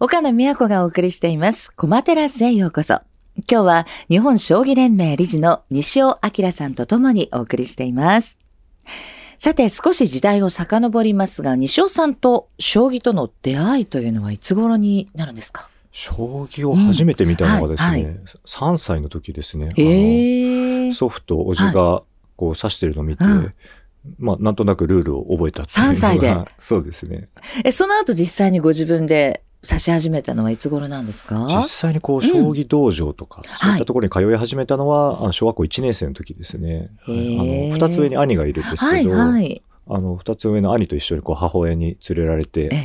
岡野美和子がお送りしています。コマテラスへようこそ。今日は日本将棋連盟理事の西尾明さんとともにお送りしています。さて、少し時代を遡りますが、西尾さんと将棋との出会いというのはいつ頃になるんですか？将棋を初めて見たのがですね、うんはい3歳の時ですね。へえあの。祖父と叔父がこう指してるのを見て、うんまあなんとなくルールを覚えたっていうのが3歳で そうですね。え、その後実際にご自分で指し始めたのはいつ頃なんですか？実際にこう将棋道場とか、そういったところに通い始めたのは、あの小学校1年生の時ですね。あの二つ上に兄がいるんですはいけど、はい。あの二つ上の兄と一緒にこう母親に連れられて、ええ。で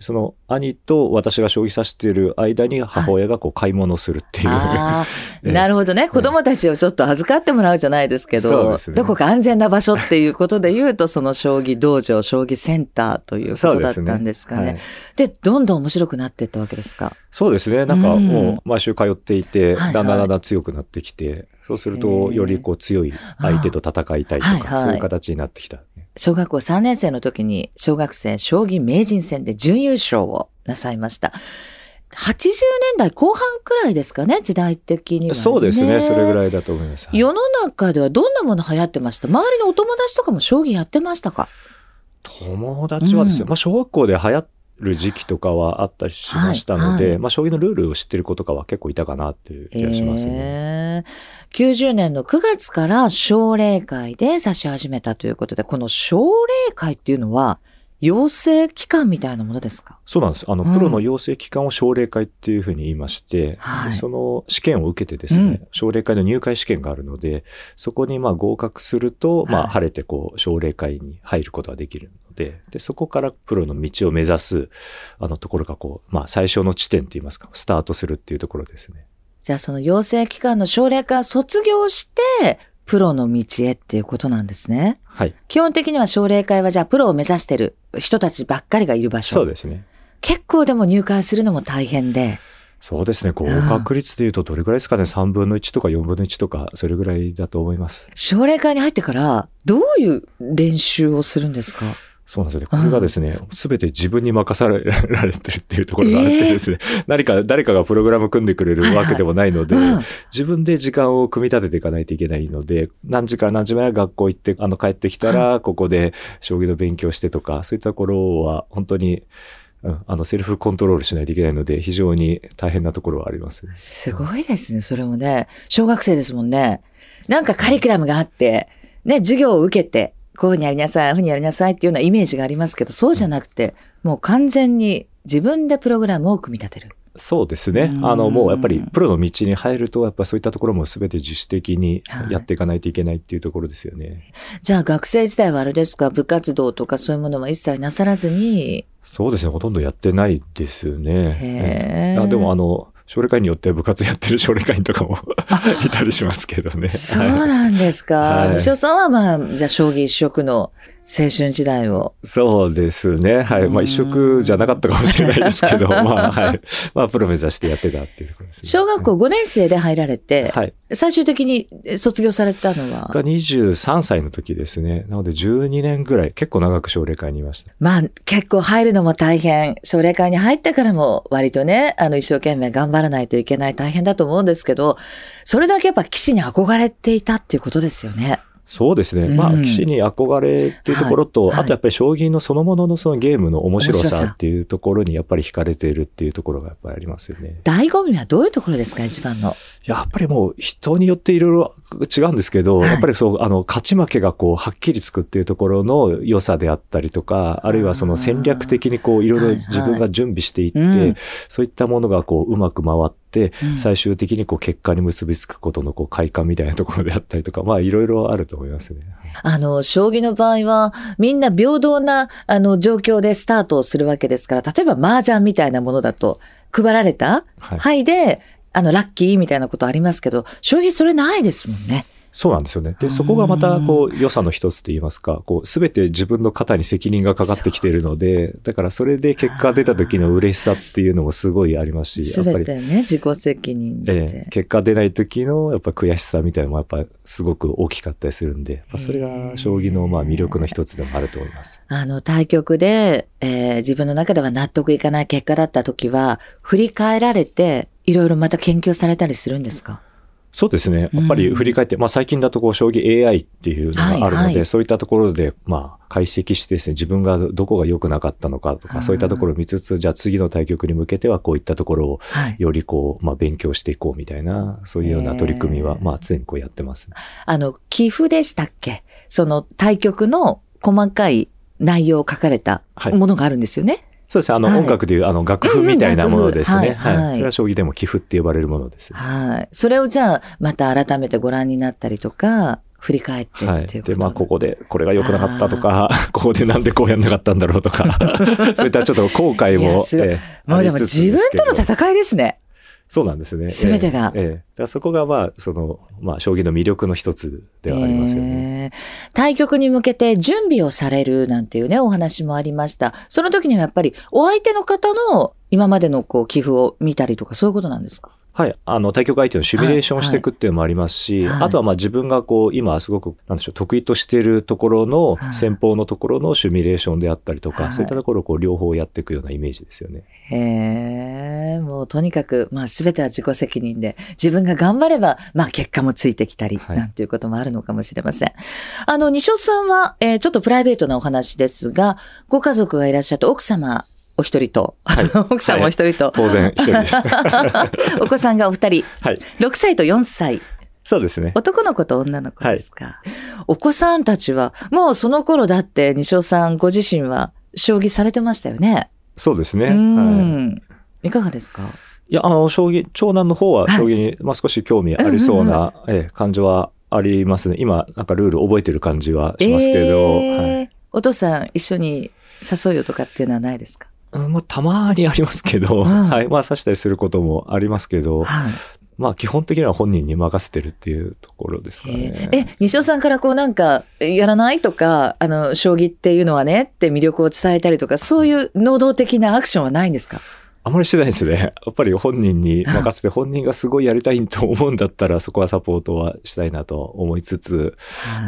その兄と私が将棋指している間に母親がこう買い物をするっていう、ああ、ええ。なるほどね。子供たちをちょっと預かってもらうじゃないですけど、ね。どこか安全な場所っていうことで言うと、その将棋道場、将棋センターということだったんですかね。はいでどんどん面白くなっていったわけですか？そうですね。なんかうん。もう毎週通っていて、はいはい。だんだんだんだん強くなってきて、そうするへとー。よりこう強い相手と戦いたいとか、はいはい。そういう形になってきた。小学校3年生の時に、小学生将棋名人戦で準優勝をなさいました。80年代後半くらいですかね、時代的には、ね。そうですね。それぐい。らいだと思います。はい世の中ではどんなもの流行ってました？周りのお友達とかも将棋やってましたか？友達はですね、うんまあ小学校で流行る時期とかはあったりしましたので、はいはいまあ将棋のルールを知ってる子とかは結構いたかなっていう気がしますね。へー90年の9月から奨励会で指し始めたということで、この奨励会っていうのは、養成機関みたいなものですか？そうなんです。あの、うん。プロの養成機関を奨励会っていうふうに言いまして、はい。でその試験を受けてですね、うん。奨励会の入会試験があるので、そこにまあ合格すると、まはい。あ晴れてこう、奨励会に入ることができるので、で、そこからプロの道を目指す、あのところがこう、まあ最初の地点といいますか、スタートするっていうところですね。じゃあその養成機関の奨励会を卒業して、プロの道へっていうことなんですね。はい。基本的には奨励会はじゃあプロを目指してる人たちばっかりがいる場所。そうですね。結構でも入会するのも大変で。そうですね。合格率で言うとどれぐらいですかね ?3 分の1とか4分の1とか、それぐらいだと思います。奨励会に入ってから、どういう練習をするんですか？そうなんですよね。これがですね、すべて自分に任されられてるっていうところがあってですね、何か、誰かがプログラム組んでくれるわけでもないので、うん自分で時間を組み立てていかないといけないので、何時から何時まで学校行って、あの、帰ってきたら、ここで将棋の勉強してとか、そういったところは、本当に、うん、あの、セルフコントロールしないといけないので、非常に大変なところはありますね。すごいですね、それもね。小学生ですもんね。なんかカリキュラムがあって、ね、授業を受けて、こういうふうにやりなさい、ああいうふうにやりなさいっていうようなイメージがありますけど、そうじゃなくて、もう完全に自分でプログラムを組み立てる。そうですねう。んあの、もうやっぱりプロの道に入ると、やっぱそういったところも全て自主的にはいやっていかないといけないっていうところですよね。じゃあ学生時代はあれですか、部活動とかそういうものも一切なさらずに、そうですね。ほとんどやってないですよね。あでも、あの、奨励会によっては部活やってる奨励会員とかも いたりしますけどね。そうはいなんですか。はいさんはまあ、じゃあ将棋一色の青春時代を。そうですね。はい。まあ一色じゃなかったかもしれないですけど、まあ、はい。まあ、プロ目指してやってたっていうところですね。小学校5年生で入られて、はい。最終的に卒業されたのは？が23歳の時ですね。なので12年ぐらい、結構長く奨励会にいました。まあ結構入るのも大変。奨励会に入ってからも割とね、あの一生懸命頑張らないといけない大変だと思うんですけど、それだけやっぱ騎士に憧れていたっていうことですよね。そうですね。うんまあ、棋士に憧れっていうところと、はいはいあとやっぱり将棋のそのもののそのゲームの面白ささっていうところにやっぱり惹かれているっていうところがやっぱりありますよね。醍醐味はどういうところですか、一番の。やっぱりもう人によっていろいろ違うんですけど、はいやっぱりそう、あの、勝ち負けがこう、はっきりつくっていうところの良さであったりとか、あるいはその戦略的にこう、いろいろ自分が準備していって、はいはいうんそういったものがこう、うまく回って、うん最終的にこう、結果に結びつくことのこう、快感みたいなところであったりとか、まあ、いろいろあると思いますね。あの、将棋の場合は、みんな平等な、あの、状況でスタートをするわけですから、例えば麻雀みたいなものだと、配られた？はい牌で、あの、ラッキーみたいなことありますけど、将棋それないですもんね。そうなんですよね。で、そこがまた、こう、良さの一つと言いますか、こう、すべて自分の肩に責任がかかってきているので、だからそれで結果が出た時の嬉しさっていうのもすごいありますし、すべてね、自己責任で、ええ、結果出ない時の、やっぱ悔しさみたいなのもやっぱすごく大きかったりするんで、まあ、それが将棋のまあ魅力の一つでもあると思います。あの、対局で、えー、自分の中では納得いかない結果だった時は、振り返られて、いろいろまた研究されたりするんですか？そうですね。やっぱり振り返って、うん、まあ最近だとこう、将棋 AI っていうのがあるので、はいはい、そういったところで、まあ、解析してですね、自分がどこが良くなかったのかとか、そういったところを見つつ、じゃあ次の対局に向けてはこういったところを、よりこう、まあ勉強していこうみたいな、そういうような取り組みは、まあ常にこうやってます、ね、あの、寄付でしたっけ？その対局の細かい内容を書かれたものがあるんですよね。はいそうですね。あの、はい、音楽でいう、あの、楽譜みたいなものですね。はい、はい。それは将棋でも寄付って呼ばれるものです、はい。それをじゃあ、また改めてご覧になったりとか、振り返ってっていうこと、で、まあ、ここでこれが良くなかったとか、ここでなんでこうやんなかったんだろうとか、そういったちょっと後悔も。えまあでも自分との戦いですね。そうなんですね。すべてが。ええだそこがまあ、その、まあ、将棋の魅力の一つではありますよね、えー。対局に向けて準備をされるなんていうね、お話もありました。その時にはやっぱり、お相手の方の今までのこう、寄付を見たりとか、そういうことなんですか？はい。あの、対局相手のシミュレーションをしていくっていうのもありますし、はいはい、あとはまあ自分がこう、今すごく、なんでしょう、得意としているところの、先方のところのシミュレーションであったりとか、はい、そういったところをこう、両方やっていくようなイメージですよね。へえ、もうとにかく、まあ全ては自己責任で、自分が頑張れば、まあ結果もついてきたり、なんていうこともあるのかもしれません。あの、西尾さんは、えー、ちょっとプライベートなお話ですが、ご家族がいらっしゃって、奥様、お一人と、はい、奥さんもお一人と、はい、当然一人です。お子さんがお二人、はい、6歳と4歳。そうですね。男の子と女の子ですか？はい、お子さんたちは、もうその頃だって西尾さんご自身は将棋されてましたよね？そうですね。はい、いかがですか？いや、あの、将棋、長男の方は将棋に、まあ少し興味ありそうな、え感じはありますね。今、なんかルール覚えてる感じはしますけど。えーはい、お父さん一緒に誘うよとかっていうのはないですか？うんまあ、たまにありますけど、はい。まあ、刺したりすることもありますけど、はい、まあ、基本的には本人に任せてるっていうところですかね。え、西尾さんからこうなんか、やらないとか、あの、将棋っていうのはねって魅力を伝えたりとか、そういう能動的なアクションはないんですか？あまりしてないですね。やっぱり本人に 任せて、本人がすごいやりたいと思うんだったら、そこはサポートはしたいなと思いつつ、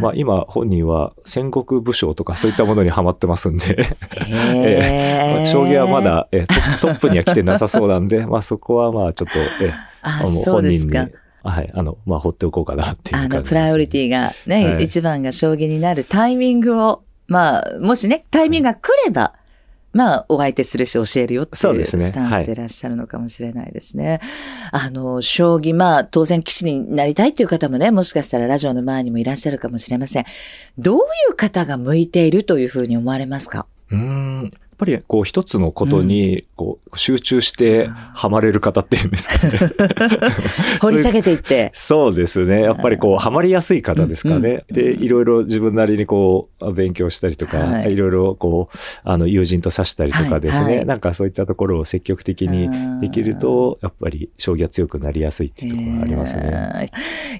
まあ今本人は戦国武将とかそういったものにはまってますんで えーまあ、将棋はまだえトップには来てなさそうなんで、まあそこはまあちょっと、えあ本人に。はい。あの、まあ、放っておこうかなっていう、ね、あの、プライオリティがね、はい、一番が将棋になるタイミングを、まあ、もしね、タイミングが来れば、まあ、お相手するし教えるよっていうスタンスでいらっしゃるのかもしれないですね。すねはい、あの、将棋、まあ、当然棋士になりたいっていう方もね、もしかしたらラジオの前にもいらっしゃるかもしれません。どういう方が向いているというふうに思われますか？うん。ぱりこう一つのことにこう集中してハマれる方っていうんですかね。掘り下げていって。そうですね。やっぱりこうハマりやすい方ですかね。で、いろいろ自分なりにこう勉強したりとか、はい、いろいろこう、あの友人と指したりとかですね、はいはい、なんかそういったところを積極的にできると、やっぱり将棋は強くなりやすいっていうところがありますね。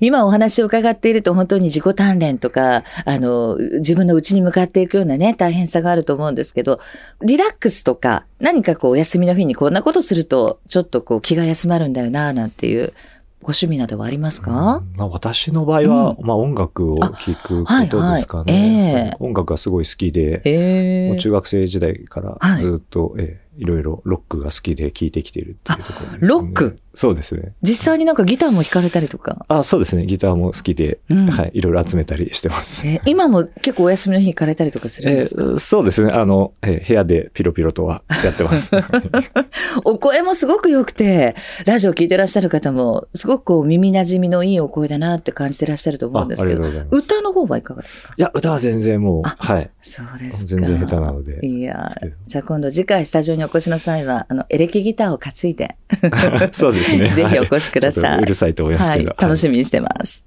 今お話を伺っていると本当に自己鍛錬とか、あの、自分の内に向かっていくようなね、大変さがあると思うんですけど、リラックスとか、何かこう、お休みの日にこんなことすると、ちょっとこう、気が休まるんだよな、なんていう、ご趣味などはありますか、まあ、私の場合は、うん、まあ音楽を聴くことですかね。はいはい。えー、音楽がすごい好きで、えー、もう中学生時代からずっと、はい、えー、いろいろロックが好きで聴いてきているっていうところ、ね、ロック？そうですね。実際になんかギターも弾かれたりとか？あそうですね。ギターも好きで、うん、はい、いろいろ集めたりしてます。えー、今も結構お休みの日に行かれたりとかするんですか、えー、そうですね。あの、えー、部屋でピロピロとはやってます。お声もすごく良くて、ラジオ聞いてらっしゃる方も、すごくこう耳馴染みのいいお声だなって感じてらっしゃると思うんですけど、歌の方はいかがですか？いや、歌は全然もう、はい。そうです全然下手なので。いや、じゃあ今度次回スタジオにお越しの際は、あの、エレキギターを担いで。そうですね。ぜひお越しください。うるさいと思いますけど、はい、楽しみにしてます。